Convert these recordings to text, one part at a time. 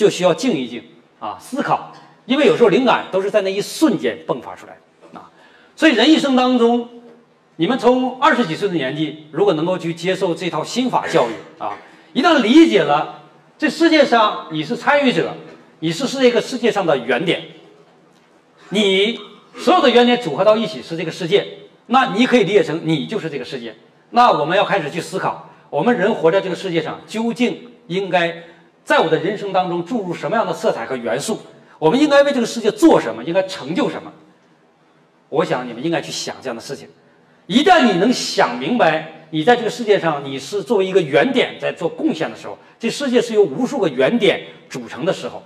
就需要静一静啊，思考，因为有时候灵感都是在那一瞬间迸发出来的啊。所以人一生当中，你们从二十几岁的年纪，如果能够去接受这套心法教育啊，一旦理解了这世界上你是参与者，你是是这个世界上的原点，你所有的原点组合到一起是这个世界，那你可以理解成你就是这个世界。那我们要开始去思考，我们人活在这个世界上，究竟应该在我的人生当中注入什么样的色彩和元素？我们应该为这个世界做什么？应该成就什么？我想你们应该去想这样的事情。一旦你能想明白，你在这个世界上你是作为一个原点在做贡献的时候，这世界是由无数个原点组成的时候，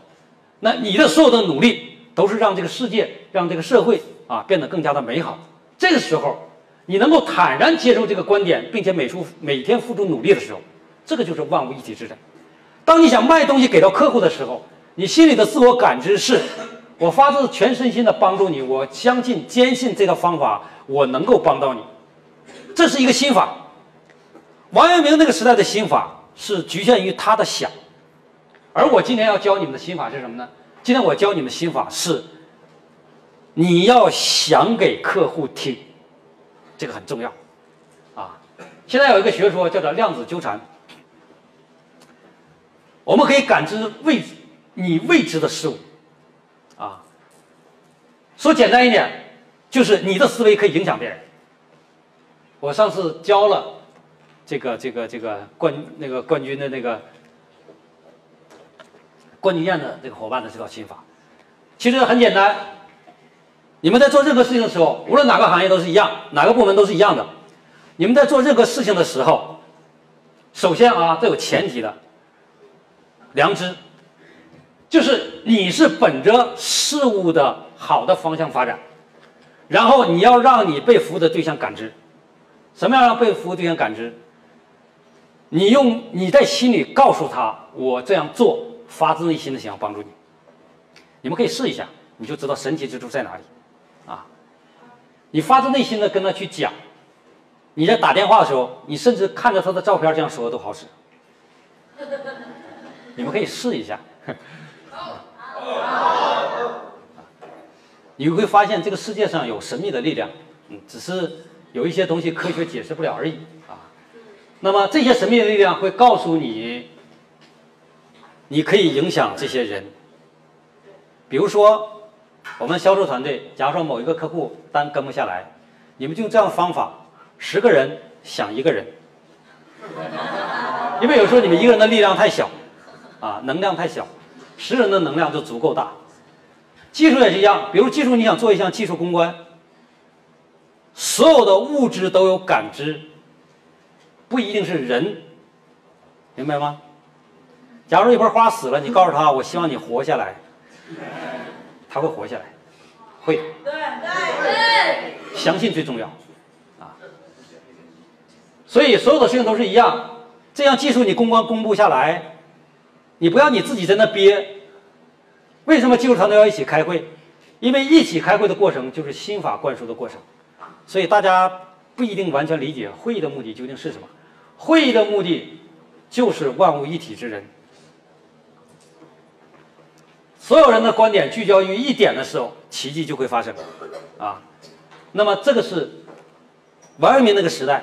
那你的所有的努力都是让这个世界、让这个社会啊变得更加的美好。这个时候。你能够坦然接受这个观点，并且每出每天付出努力的时候，这个就是万物一体之人。当你想卖东西给到客户的时候，你心里的自我感知是：我发自全身心的帮助你，我相信坚信这套方法我能够帮到你。这是一个心法。王阳明那个时代的心法是局限于他的想，而我今天要教你们的心法是什么呢？今天我教你们心法是：你要想给客户听。这个很重要，啊，现在有一个学说叫做量子纠缠，我们可以感知未你未知的事物，啊，说简单一点，就是你的思维可以影响别人。我上次教了这个这个这个冠那个冠军的那个冠军宴的这个伙伴的这套心法，其实很简单。你们在做任何事情的时候，无论哪个行业都是一样，哪个部门都是一样的。你们在做任何事情的时候，首先啊，这有前提的，良知，就是你是本着事物的好的方向发展，然后你要让你被服务的对象感知，什么样让被服务对象感知？你用你在心里告诉他，我这样做发自内心的想要帮助你。你们可以试一下，你就知道神奇之处在哪里啊。你发自内心的跟他去讲，你在打电话的时候，你甚至看着他的照片这样说都好使。你们可以试一下，你会发现这个世界上有神秘的力量，嗯，只是有一些东西科学解释不了而已啊。那么这些神秘的力量会告诉你，你可以影响这些人，比如说。我们销售团队，假如说某一个客户单跟不下来，你们就用这样的方法，十个人想一个人，因为有时候你们一个人的力量太小，啊，能量太小，十人的能量就足够大。技术也是一样，比如技术你想做一项技术攻关，所有的物质都有感知，不一定是人，明白吗？假如一盆花死了，你告诉他，我希望你活下来。他会活下来，会。对对对，相信最重要，啊。所以所有的事情都是一样，这项技术你公关公布下来，你不要你自己在那憋。为什么技术团队要一起开会？因为一起开会的过程就是心法灌输的过程。所以大家不一定完全理解会议的目的究竟是什么。会议的目的就是万物一体之人。所有人的观点聚焦于一点的时候，奇迹就会发生，啊，那么这个是王阳明那个时代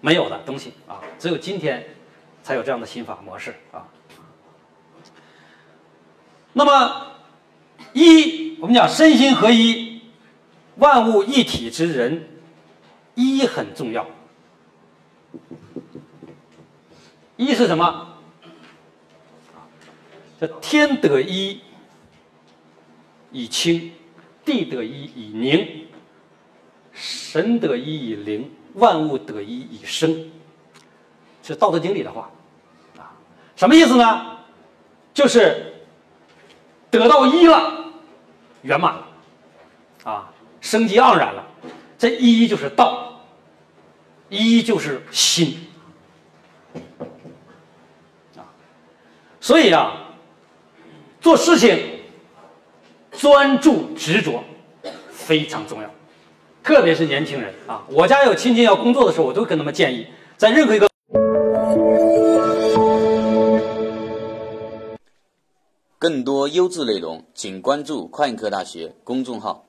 没有的东西啊，只有今天才有这样的心法模式啊。那么一，我们讲身心合一，万物一体之人，一很重要。一是什么？这天得一。以清，地得一以宁，神得一以灵，万物得一以生。是《道德经》里的话，啊，什么意思呢？就是得到一了，圆满了，啊，生机盎然了。这一就是道，一就是心，啊，所以啊，做事情。专注执着非常重要，特别是年轻人啊！我家有亲戚要工作的时候，我都跟他们建议，在任何一个更多优质内容，请关注快科大学公众号。